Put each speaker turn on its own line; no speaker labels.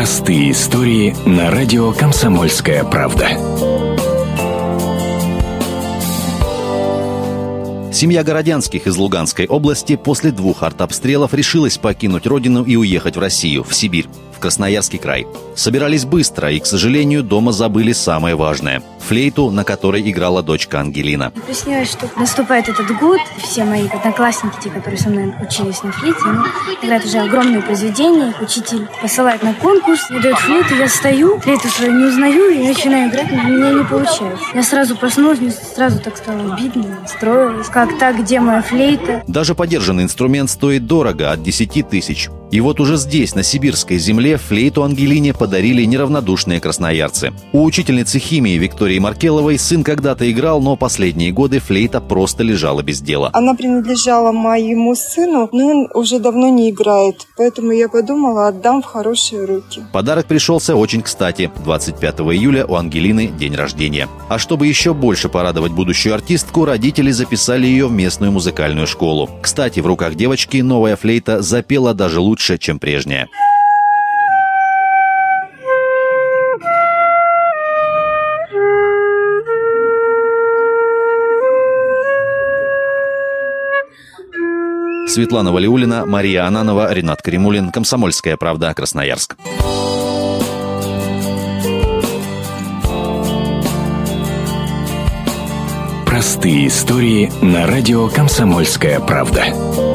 Простые истории на радио «Комсомольская правда».
Семья Городянских из Луганской области после двух артобстрелов решилась покинуть родину и уехать в Россию, в Сибирь. Красноярский край. Собирались быстро, и, к сожалению, дома забыли самое важное – флейту, на которой играла дочка Ангелина.
Приснилось, что наступает этот год, все мои одноклассники, те, которые со мной учились на флейте, они играют уже огромные произведения, учитель посылает на конкурс, мне дает флейту, я стою, флейту свою не узнаю и начинаю играть, но у меня не получается. Я сразу проснулась, мне сразу так стало обидно, строилась. Как так, где моя флейта?
Даже подержанный инструмент стоит дорого, от 10 тысяч. И вот уже здесь, на сибирской земле, флейту Ангелине подарили неравнодушные красноярцы. У учительницы химии Виктории Маркеловой сын когда-то играл, но последние годы флейта просто лежала без дела.
Она принадлежала моему сыну, но он уже давно не играет, поэтому я подумала, отдам в хорошие руки.
Подарок пришелся очень кстати. 25 июля у Ангелины день рождения. А чтобы еще больше порадовать будущую артистку, родители записали ее в местную музыкальную школу. Кстати, в руках девочки новая флейта запела даже лучше лучше, чем прежняя. Светлана Валиулина, Мария Ананова, Ренат Каримулин, Комсомольская правда, Красноярск.
Простые истории на радио «Комсомольская правда».